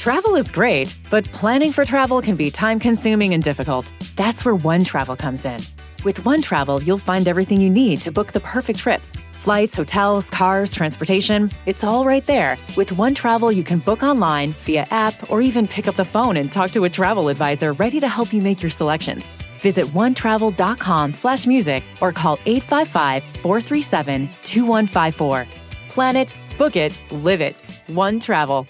Travel is great, but planning for travel can be time consuming and difficult. That's where One Travel comes in. With One Travel, you'll find everything you need to book the perfect trip. Flights, hotels, cars, transportation, it's all right there. With One Travel, you can book online, via app, or even pick up the phone and talk to a travel advisor ready to help you make your selections. Visit onetravel.com slash music or call 855-437-2154. Plan it, book it, live it. One Travel.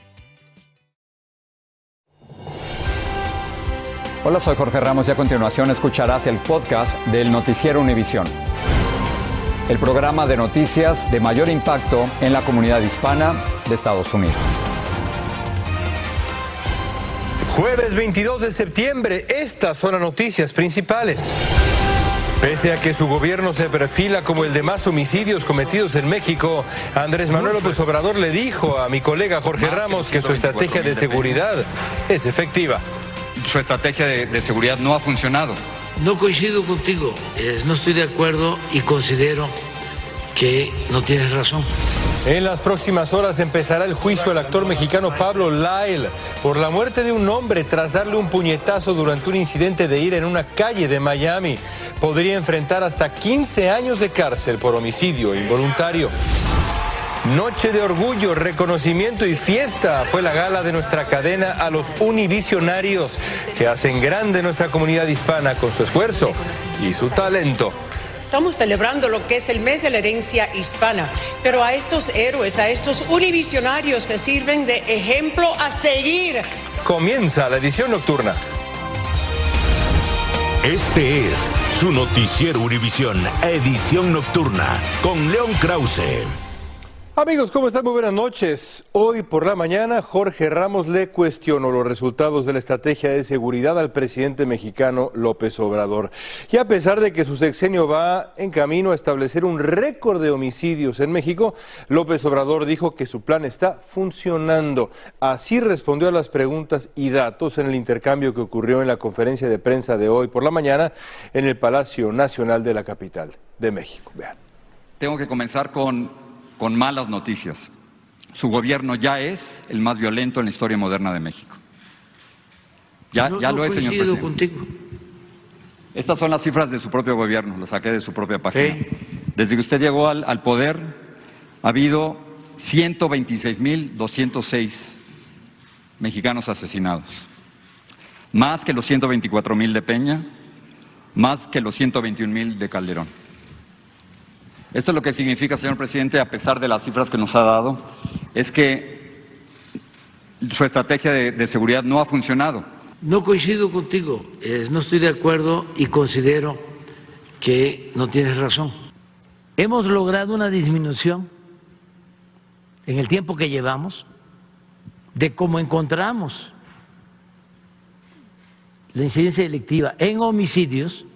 Hola, soy Jorge Ramos y a continuación escucharás el podcast del Noticiero Univisión. El programa de noticias de mayor impacto en la comunidad hispana de Estados Unidos. Jueves 22 de septiembre, estas son las noticias principales. Pese a que su gobierno se perfila como el de más homicidios cometidos en México, Andrés Manuel López Obrador le dijo a mi colega Jorge Ramos que su estrategia de seguridad es efectiva su estrategia de, de, seguridad no ha funcionado. No coincido contigo, eh, no estoy de acuerdo y considero que no tienes razón. En las próximas horas empezará el juicio al actor mexicano Pablo Lyle por la muerte de un hombre tras darle un puñetazo durante un incidente de ira en una calle de Miami. Podría enfrentar hasta 15 años de cárcel por homicidio involuntario. Noche de orgullo, reconocimiento y fiesta fue la gala de nuestra cadena a los univisionarios que hacen grande nuestra comunidad hispana con su esfuerzo y su talento. Estamos celebrando lo que es el mes de la herencia hispana, pero a estos héroes, a estos univisionarios que sirven de ejemplo a seguir. Comienza la edición nocturna. Este es su noticiero Univisión, edición nocturna, con León Krause. Amigos, ¿cómo están? Muy buenas noches. Hoy por la mañana, Jorge Ramos le cuestionó los resultados de la estrategia de seguridad al presidente mexicano López Obrador. Y a pesar de que su sexenio va en camino a establecer un récord de homicidios en México, López Obrador dijo que su plan está funcionando. Así respondió a las preguntas y datos en el intercambio que ocurrió en la conferencia de prensa de hoy por la mañana en el Palacio Nacional de la capital de México. Vean. Tengo que comenzar con con malas noticias. Su gobierno ya es el más violento en la historia moderna de México. Ya, no, ya no lo es, señor presidente. Contigo. Estas son las cifras de su propio gobierno, las saqué de su propia página. Sí. Desde que usted llegó al, al poder, ha habido 126.206 mexicanos asesinados, más que los 124.000 de Peña, más que los 121.000 de Calderón. Esto lo que significa, señor presidente, a pesar de las cifras que nos ha dado, es que su estrategia de, de seguridad no ha funcionado. No coincido contigo, eh, no estoy de acuerdo y considero que no tienes razón. Hemos logrado una disminución en el tiempo que llevamos de cómo encontramos la incidencia delictiva en homicidios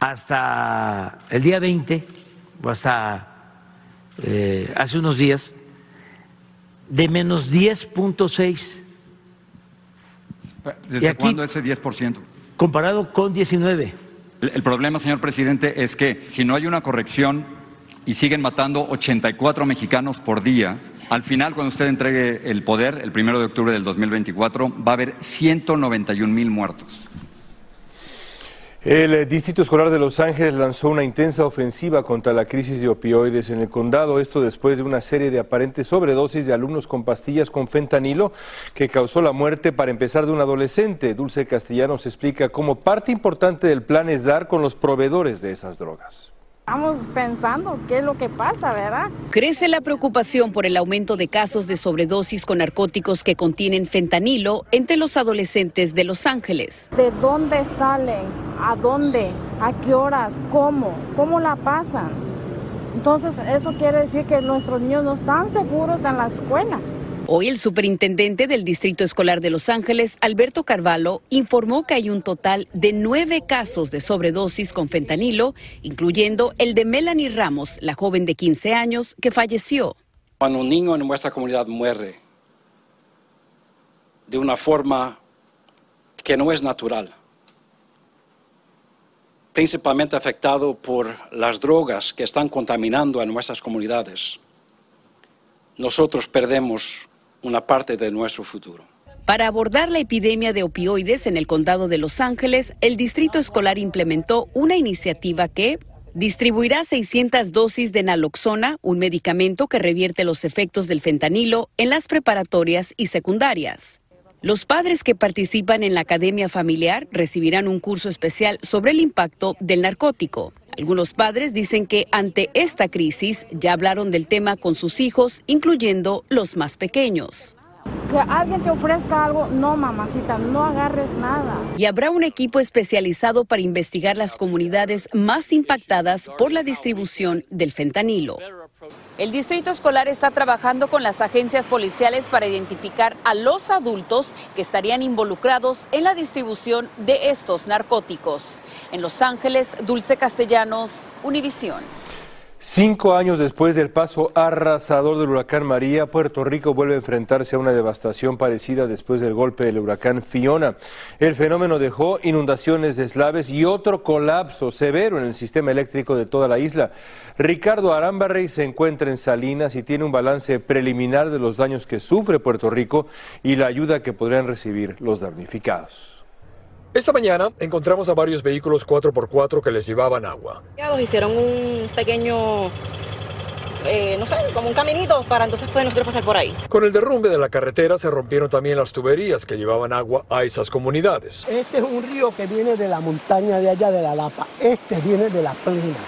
hasta el día 20 o hasta eh, hace unos días de menos 10.6. ¿Desde aquí, cuándo ese 10%? Comparado con 19. El, el problema, señor presidente, es que si no hay una corrección y siguen matando 84 mexicanos por día, al final, cuando usted entregue el poder, el primero de octubre del 2024, va a haber 191 mil muertos. El Distrito Escolar de Los Ángeles lanzó una intensa ofensiva contra la crisis de opioides en el condado, esto después de una serie de aparentes sobredosis de alumnos con pastillas con fentanilo que causó la muerte para empezar de un adolescente. Dulce Castellanos explica cómo parte importante del plan es dar con los proveedores de esas drogas. Estamos pensando qué es lo que pasa, ¿verdad? Crece la preocupación por el aumento de casos de sobredosis con narcóticos que contienen fentanilo entre los adolescentes de Los Ángeles. ¿De dónde salen? ¿A dónde? ¿A qué horas? ¿Cómo? ¿Cómo la pasan? Entonces, eso quiere decir que nuestros niños no están seguros en la escuela. Hoy el superintendente del Distrito Escolar de Los Ángeles, Alberto Carvalho, informó que hay un total de nueve casos de sobredosis con fentanilo, incluyendo el de Melanie Ramos, la joven de 15 años que falleció. Cuando un niño en nuestra comunidad muere de una forma que no es natural, principalmente afectado por las drogas que están contaminando a nuestras comunidades, nosotros perdemos una parte de nuestro futuro. Para abordar la epidemia de opioides en el condado de Los Ángeles, el distrito escolar implementó una iniciativa que distribuirá 600 dosis de naloxona, un medicamento que revierte los efectos del fentanilo en las preparatorias y secundarias. Los padres que participan en la academia familiar recibirán un curso especial sobre el impacto del narcótico. Algunos padres dicen que ante esta crisis ya hablaron del tema con sus hijos, incluyendo los más pequeños. Que alguien te ofrezca algo, no mamacita, no agarres nada. Y habrá un equipo especializado para investigar las comunidades más impactadas por la distribución del fentanilo. El distrito escolar está trabajando con las agencias policiales para identificar a los adultos que estarían involucrados en la distribución de estos narcóticos. En Los Ángeles, Dulce Castellanos, Univisión. Cinco años después del paso arrasador del huracán María, Puerto Rico vuelve a enfrentarse a una devastación parecida después del golpe del huracán Fiona. El fenómeno dejó inundaciones deslaves y otro colapso severo en el sistema eléctrico de toda la isla. Ricardo Arambarrey se encuentra en Salinas y tiene un balance preliminar de los daños que sufre Puerto Rico y la ayuda que podrían recibir los damnificados. Esta mañana encontramos a varios vehículos 4x4 que les llevaban agua. Hicieron un pequeño, eh, no sé, como un caminito para entonces poder nosotros pasar por ahí. Con el derrumbe de la carretera se rompieron también las tuberías que llevaban agua a esas comunidades. Este es un río que viene de la montaña de allá de la Lapa. Este viene de la plena.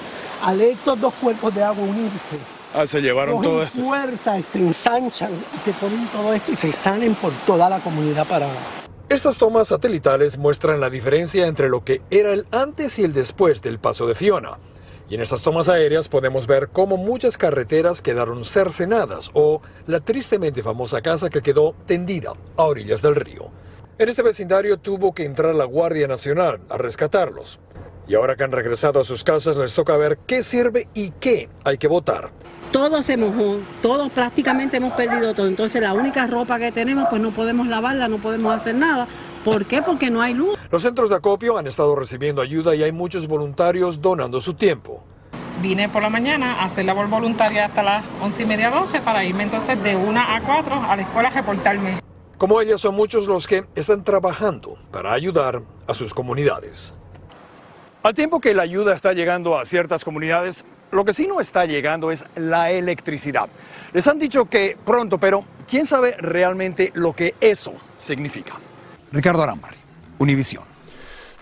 Al estos dos cuerpos de agua unirse, Ah, se llevaron cogen todo esto. fuerza y se ensanchan y se ponen todo esto y se salen por toda la comunidad para Estas tomas satelitales muestran la diferencia entre lo que era el antes y el después del paso de Fiona. Y en estas tomas aéreas podemos ver cómo muchas carreteras quedaron cercenadas o la tristemente famosa casa que quedó tendida a orillas del río. En este vecindario tuvo que entrar la Guardia Nacional a rescatarlos. Y ahora que han regresado a sus casas les toca ver qué sirve y qué hay que votar. Todo se mojó, todos prácticamente hemos perdido todo. Entonces la única ropa que tenemos pues no podemos lavarla, no podemos hacer nada. ¿Por qué? Porque no hay luz. Los centros de acopio han estado recibiendo ayuda y hay muchos voluntarios donando su tiempo. Vine por la mañana a hacer labor voluntaria hasta las once y media, 12 para irme entonces de una a cuatro a la escuela a reportarme. Como ella son muchos los que están trabajando para ayudar a sus comunidades. Al tiempo que la ayuda está llegando a ciertas comunidades, lo que sí no está llegando es la electricidad. Les han dicho que pronto, pero ¿quién sabe realmente lo que eso significa? Ricardo Arambari, Univisión.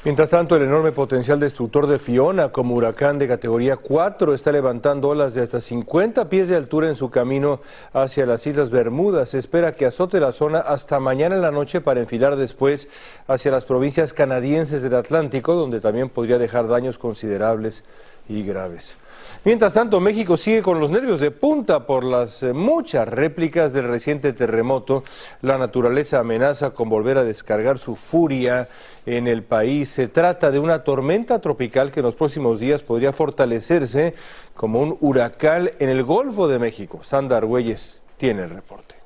Mientras tanto, el enorme potencial destructor de Fiona como huracán de categoría 4 está levantando olas de hasta 50 pies de altura en su camino hacia las Islas Bermudas. Se espera que azote la zona hasta mañana en la noche para enfilar después hacia las provincias canadienses del Atlántico, donde también podría dejar daños considerables y graves. Mientras tanto, México sigue con los nervios de punta por las eh, muchas réplicas del reciente terremoto. La naturaleza amenaza con volver a descargar su furia en el país. Se trata de una tormenta tropical que en los próximos días podría fortalecerse como un huracán en el Golfo de México. Sandra Argüelles tiene el reporte.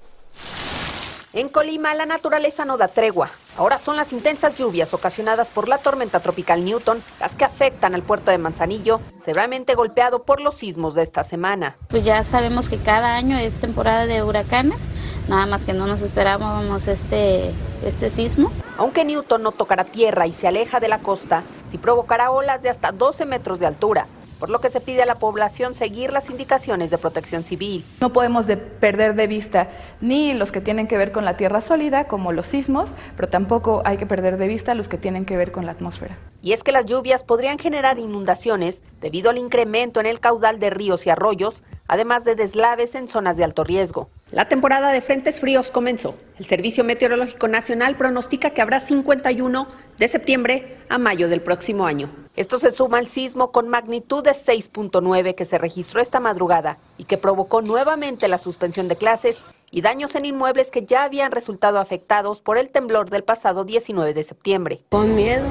En Colima, la naturaleza no da tregua. Ahora son las intensas lluvias ocasionadas por la tormenta tropical Newton las que afectan al puerto de Manzanillo, severamente golpeado por los sismos de esta semana. Pues ya sabemos que cada año es temporada de huracanes, nada más que no nos esperábamos este, este sismo. Aunque Newton no tocará tierra y se aleja de la costa, sí provocará olas de hasta 12 metros de altura, por lo que se pide a la población seguir las indicaciones de protección civil. No podemos de perder de vista ni los que tienen que ver con la tierra sólida, como los sismos, pero tampoco hay que perder de vista los que tienen que ver con la atmósfera. Y es que las lluvias podrían generar inundaciones debido al incremento en el caudal de ríos y arroyos, además de deslaves en zonas de alto riesgo. La temporada de frentes fríos comenzó. El Servicio Meteorológico Nacional pronostica que habrá 51 de septiembre a mayo del próximo año. Esto se suma al sismo con magnitud de 6.9 que se registró esta madrugada y que provocó nuevamente la suspensión de clases y daños en inmuebles que ya habían resultado afectados por el temblor del pasado 19 de septiembre. Con miedo,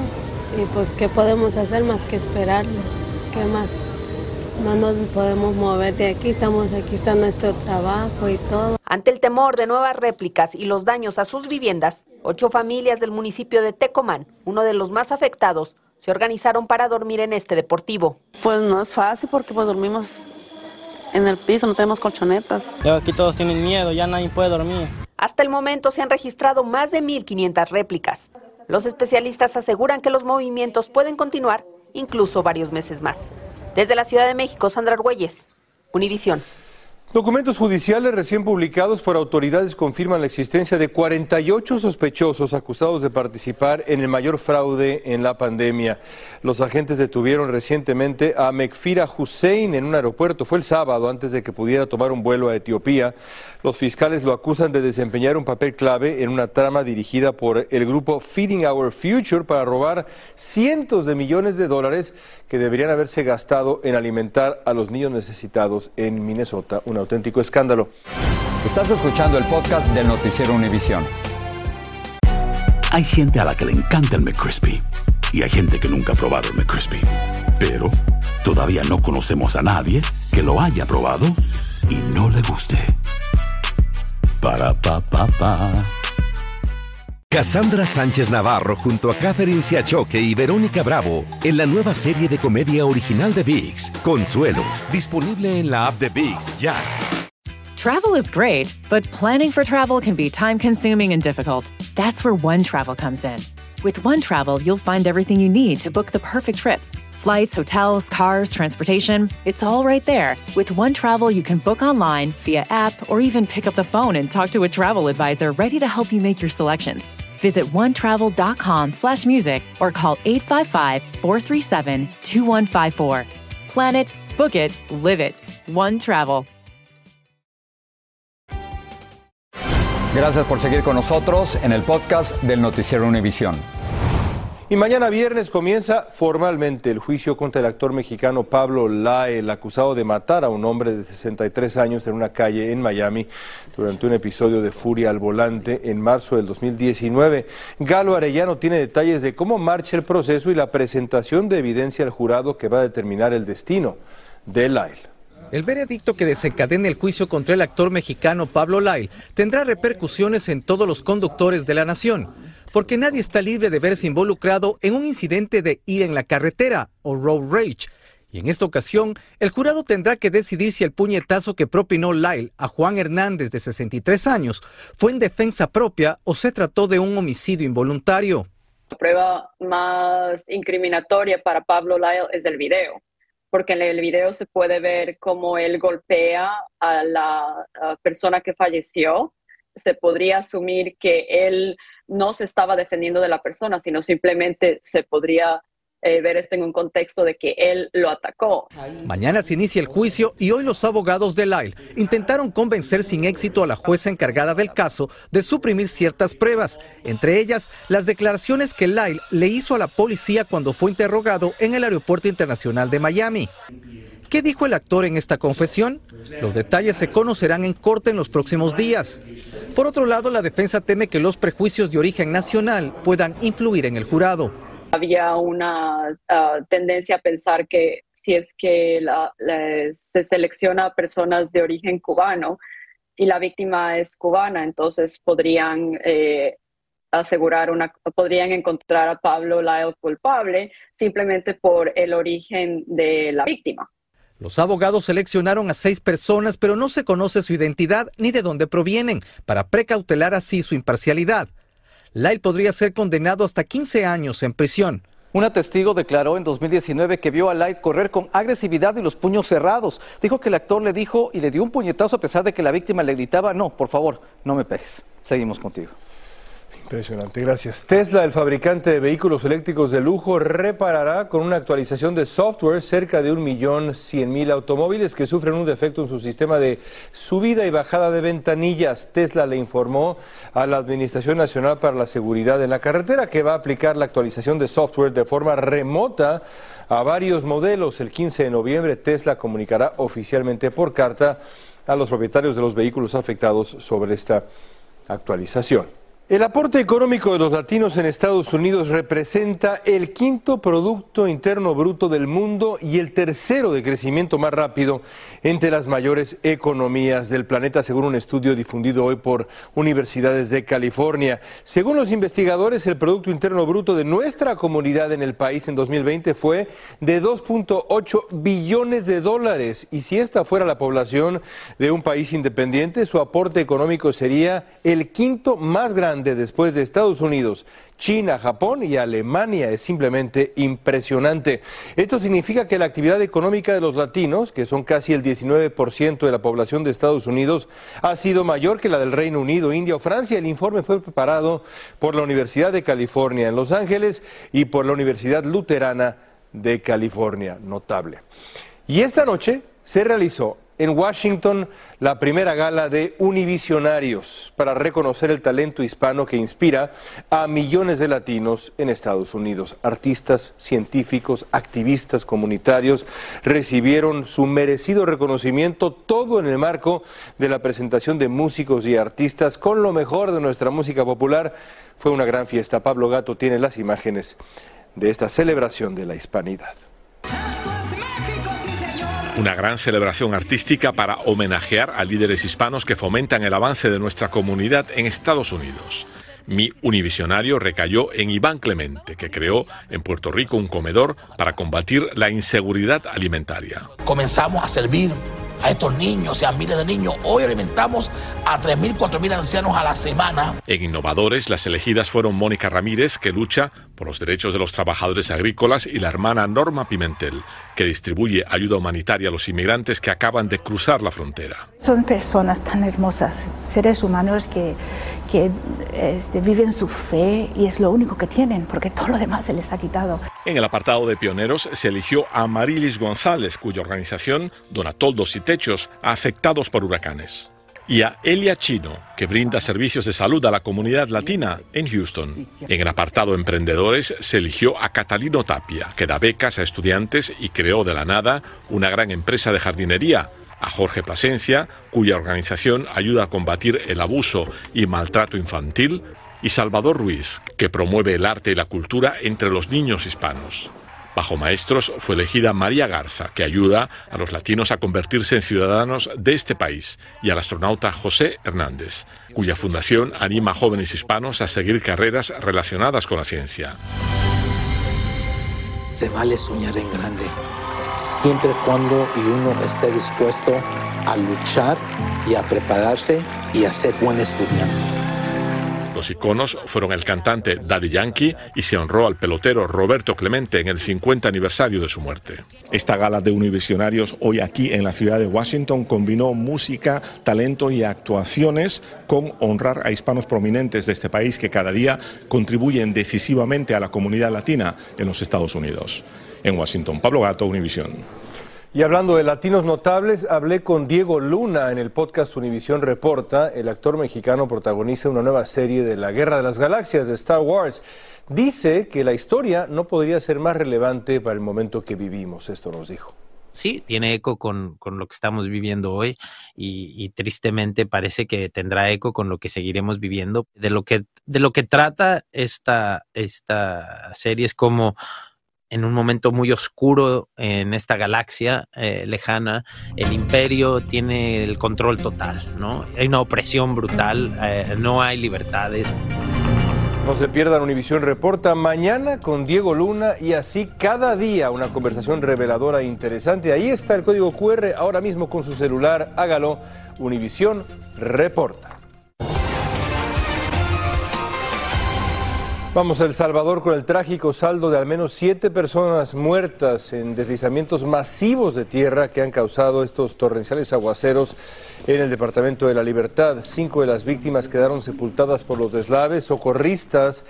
y pues qué podemos hacer más que esperarlo, qué más. No nos podemos mover de aquí, estamos aquí, está nuestro trabajo y todo. Ante el temor de nuevas réplicas y los daños a sus viviendas, ocho familias del municipio de Tecomán, uno de los más afectados, se organizaron para dormir en este deportivo. Pues no es fácil porque pues dormimos en el piso, no tenemos colchonetas. Ya aquí todos tienen miedo, ya nadie puede dormir. Hasta el momento se han registrado más de 1.500 réplicas. Los especialistas aseguran que los movimientos pueden continuar incluso varios meses más. Desde la Ciudad de México, Sandra Argüelles, Univisión. Documentos judiciales recién publicados por autoridades confirman la existencia de 48 sospechosos acusados de participar en el mayor fraude en la pandemia. Los agentes detuvieron recientemente a Mekfira Hussein en un aeropuerto. Fue el sábado antes de que pudiera tomar un vuelo a Etiopía. Los fiscales lo acusan de desempeñar un papel clave en una trama dirigida por el grupo Feeding Our Future para robar cientos de millones de dólares que deberían haberse gastado en alimentar a los niños necesitados en Minnesota. Un auténtico escándalo. Estás escuchando el podcast del noticiero Univisión. Hay gente a la que le encanta el McCrispy y hay gente que nunca ha probado el McCrispy. Pero todavía no conocemos a nadie que lo haya probado y no le guste. Para pa pa pa. Cassandra Sánchez Navarro junto a Catherine Siachoque y Verónica Bravo en la nueva serie de comedia original de VIX, Consuelo, disponible en la app de VIX ya. Travel is great, but planning for travel can be time consuming and difficult. That's where One Travel comes in. With One Travel, you'll find everything you need to book the perfect trip. Flights, hotels, cars, transportation, it's all right there. With One Travel, you can book online, via app, or even pick up the phone and talk to a travel advisor ready to help you make your selections. Visit onetravel.com slash music or call 855-437-2154. Plan it, book it, live it. One Travel. Gracias por seguir con nosotros en el podcast del noticiero Univisión. Y mañana viernes comienza formalmente el juicio contra el actor mexicano Pablo el acusado de matar a un hombre de 63 años en una calle en Miami durante un episodio de furia al volante en marzo del 2019. Galo Arellano tiene detalles de cómo marcha el proceso y la presentación de evidencia al jurado que va a determinar el destino de Lyle. El veredicto que desencadena el juicio contra el actor mexicano Pablo Lyle tendrá repercusiones en todos los conductores de la nación, porque nadie está libre de verse involucrado en un incidente de ir en la carretera o road rage. Y en esta ocasión, el jurado tendrá que decidir si el puñetazo que propinó Lyle a Juan Hernández de 63 años fue en defensa propia o se trató de un homicidio involuntario. La prueba más incriminatoria para Pablo Lyle es el video porque en el video se puede ver cómo él golpea a la persona que falleció. Se podría asumir que él no se estaba defendiendo de la persona, sino simplemente se podría eh, ver esto en un contexto de que él lo atacó. Mañana se inicia el juicio y hoy los abogados de Lyle intentaron convencer sin éxito a la jueza encargada del caso de suprimir ciertas pruebas, entre ellas las declaraciones que Lyle le hizo a la policía cuando fue interrogado en el Aeropuerto Internacional de Miami. ¿Qué dijo el actor en esta confesión? Los detalles se conocerán en corte en los próximos días. Por otro lado, la defensa teme que los prejuicios de origen nacional puedan influir en el jurado. Había una ah, tendencia a pensar que si es que se selecciona personas de origen cubano y la víctima es cubana, entonces podrían eh, asegurar una, podrían encontrar a Pablo Lyle culpable simplemente por el origen de la víctima. Los abogados seleccionaron a seis personas, pero no se conoce su identidad ni de dónde provienen, para precautelar así su imparcialidad. Lyle podría ser condenado hasta 15 años en prisión. Una testigo declaró en 2019 que vio a Lyle correr con agresividad y los puños cerrados. Dijo que el actor le dijo y le dio un puñetazo a pesar de que la víctima le gritaba, no, por favor, no me pegues. Seguimos contigo. Impresionante, gracias. Tesla, el fabricante de vehículos eléctricos de lujo, reparará con una actualización de software cerca de un millón cien mil automóviles que sufren un defecto en su sistema de subida y bajada de ventanillas. Tesla le informó a la Administración Nacional para la Seguridad en la Carretera que va a aplicar la actualización de software de forma remota a varios modelos. El 15 de noviembre, Tesla comunicará oficialmente por carta a los propietarios de los vehículos afectados sobre esta actualización. El aporte económico de los latinos en Estados Unidos representa el quinto Producto Interno Bruto del mundo y el tercero de crecimiento más rápido entre las mayores economías del planeta, según un estudio difundido hoy por universidades de California. Según los investigadores, el Producto Interno Bruto de nuestra comunidad en el país en 2020 fue de 2.8 billones de dólares. Y si esta fuera la población de un país independiente, su aporte económico sería el quinto más grande después de Estados Unidos, China, Japón y Alemania. Es simplemente impresionante. Esto significa que la actividad económica de los latinos, que son casi el 19% de la población de Estados Unidos, ha sido mayor que la del Reino Unido, India o Francia. El informe fue preparado por la Universidad de California en Los Ángeles y por la Universidad Luterana de California. Notable. Y esta noche se realizó en Washington la primera gala de Univisionarios para reconocer el talento hispano que inspira a millones de latinos en Estados Unidos. Artistas, científicos, activistas comunitarios recibieron su merecido reconocimiento, todo en el marco de la presentación de músicos y artistas con lo mejor de nuestra música popular. Fue una gran fiesta. Pablo Gato tiene las imágenes de esta celebración de la hispanidad una gran celebración artística para homenajear a líderes hispanos que fomentan el avance de nuestra comunidad en Estados Unidos. Mi univisionario recayó en Iván Clemente, que creó en Puerto Rico un comedor para combatir la inseguridad alimentaria. Comenzamos a servir a estos niños y a miles de niños. Hoy alimentamos a 3.000, 4.000 ancianos a la semana. En Innovadores, las elegidas fueron Mónica Ramírez, que lucha por los derechos de los trabajadores agrícolas, y la hermana Norma Pimentel, que distribuye ayuda humanitaria a los inmigrantes que acaban de cruzar la frontera. Son personas tan hermosas, seres humanos que, que este, viven su fe y es lo único que tienen, porque todo lo demás se les ha quitado. En el apartado de pioneros se eligió a Marilis González, cuya organización dona toldos y techos a afectados por huracanes y a Elia Chino, que brinda servicios de salud a la comunidad latina en Houston. En el apartado Emprendedores se eligió a Catalino Tapia, que da becas a estudiantes y creó de la nada una gran empresa de jardinería, a Jorge Plasencia, cuya organización ayuda a combatir el abuso y maltrato infantil, y Salvador Ruiz, que promueve el arte y la cultura entre los niños hispanos. Bajo maestros fue elegida María Garza, que ayuda a los latinos a convertirse en ciudadanos de este país, y al astronauta José Hernández, cuya fundación anima a jóvenes hispanos a seguir carreras relacionadas con la ciencia. Se vale soñar en grande, siempre cuando uno esté dispuesto a luchar y a prepararse y a ser buen estudiante. Los iconos fueron el cantante Daddy Yankee y se honró al pelotero Roberto Clemente en el 50 aniversario de su muerte. Esta gala de Univisionarios hoy aquí en la ciudad de Washington combinó música, talento y actuaciones con honrar a hispanos prominentes de este país que cada día contribuyen decisivamente a la comunidad latina en los Estados Unidos. En Washington, Pablo Gato, Univisión. Y hablando de latinos notables, hablé con Diego Luna en el podcast Univisión Reporta. El actor mexicano protagoniza una nueva serie de la Guerra de las Galaxias de Star Wars. Dice que la historia no podría ser más relevante para el momento que vivimos. Esto nos dijo. Sí, tiene eco con, lo que estamos viviendo hoy y, tristemente parece que tendrá eco con lo que seguiremos viviendo. De lo que, de lo que trata esta, esta serie es como en un momento muy oscuro en esta galaxia eh, lejana, el imperio tiene el control total, ¿no? Hay una opresión brutal, eh, no hay libertades. No se pierdan Univisión Reporta mañana con Diego Luna y así cada día una conversación reveladora e interesante. Ahí está el código QR, ahora mismo con su celular, hágalo. Univisión Reporta. Vamos a El Salvador con el trágico saldo de al menos siete personas muertas en deslizamientos masivos de tierra que han causado estos torrenciales aguaceros en el departamento de la Libertad. Cinco de las víctimas quedaron sepultadas por los deslaves. Socorristas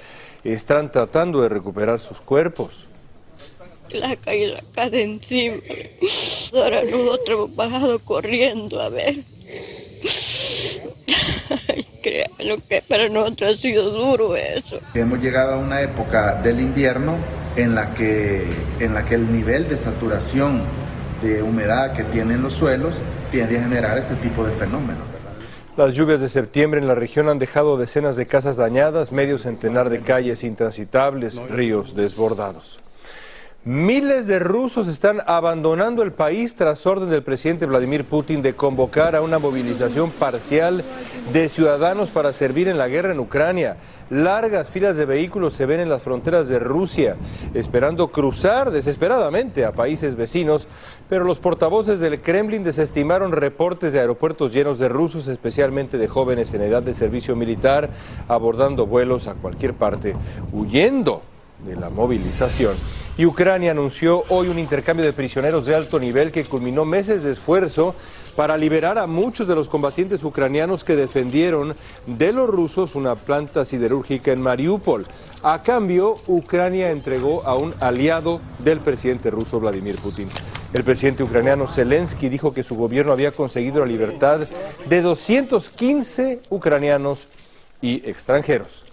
están tratando de recuperar sus cuerpos. La caída acá de encima. Ahora nosotros hemos bajado corriendo a ver. Créanlo que para nosotros ha sido duro eso. Hemos llegado a una época del invierno en la que, en la que el nivel de saturación de humedad que tienen los suelos tiende a generar este tipo de fenómenos. Las lluvias de septiembre en la región han dejado decenas de casas dañadas, medio centenar de calles intransitables, ríos desbordados. Miles de rusos están abandonando el país tras orden del presidente Vladimir Putin de convocar a una movilización parcial de ciudadanos para servir en la guerra en Ucrania. Largas filas de vehículos se ven en las fronteras de Rusia, esperando cruzar desesperadamente a países vecinos, pero los portavoces del Kremlin desestimaron reportes de aeropuertos llenos de rusos, especialmente de jóvenes en edad de servicio militar, abordando vuelos a cualquier parte, huyendo de la movilización. Y Ucrania anunció hoy un intercambio de prisioneros de alto nivel que culminó meses de esfuerzo para liberar a muchos de los combatientes ucranianos que defendieron de los rusos una planta siderúrgica en Mariupol. A cambio, Ucrania entregó a un aliado del presidente ruso Vladimir Putin. El presidente ucraniano Zelensky dijo que su gobierno había conseguido la libertad de 215 ucranianos y extranjeros.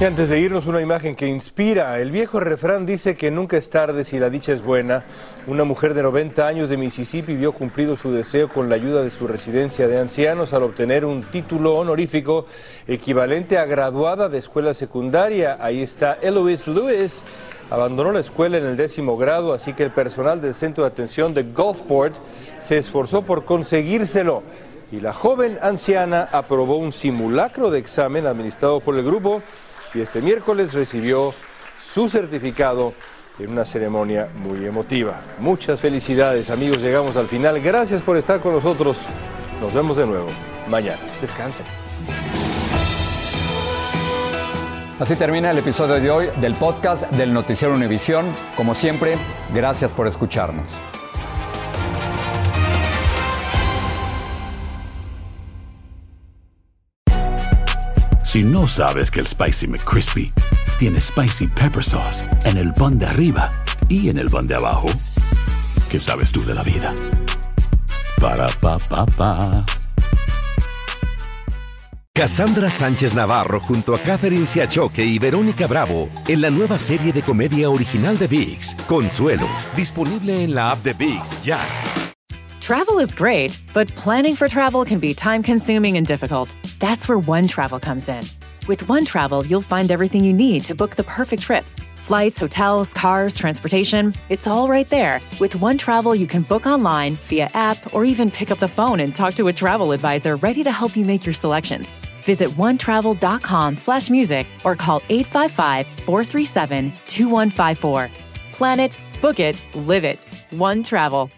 Y antes de irnos, una imagen que inspira. El viejo refrán dice que nunca es tarde si la dicha es buena. Una mujer de 90 años de Mississippi vio cumplido su deseo con la ayuda de su residencia de ancianos al obtener un título honorífico equivalente a graduada de escuela secundaria. Ahí está Eloise Lewis. Abandonó la escuela en el décimo grado, así que el personal del centro de atención de Gulfport se esforzó por conseguírselo. Y la joven anciana aprobó un simulacro de examen administrado por el grupo y este miércoles recibió su certificado en una ceremonia muy emotiva. Muchas felicidades amigos, llegamos al final. Gracias por estar con nosotros. Nos vemos de nuevo mañana. Descansen. Así termina el episodio de hoy del podcast del Noticiero Univisión. Como siempre, gracias por escucharnos. Si no sabes que el Spicy McCrispy tiene Spicy Pepper Sauce en el pan de arriba y en el pan de abajo, ¿qué sabes tú de la vida? Para, pa, pa, pa. Cassandra Sánchez Navarro junto a Catherine Siachoque y Verónica Bravo en la nueva serie de comedia original de VIX, Consuelo, disponible en la app de VIX ya. Travel is great, but planning for travel can be time consuming and difficult. That's where One Travel comes in. With One Travel, you'll find everything you need to book the perfect trip. Flights, hotels, cars, transportation, it's all right there. With One Travel, you can book online, via app, or even pick up the phone and talk to a travel advisor ready to help you make your selections. Visit onetravel.com slash music or call 855-437-2154. Plan it, book it, live it. One Travel.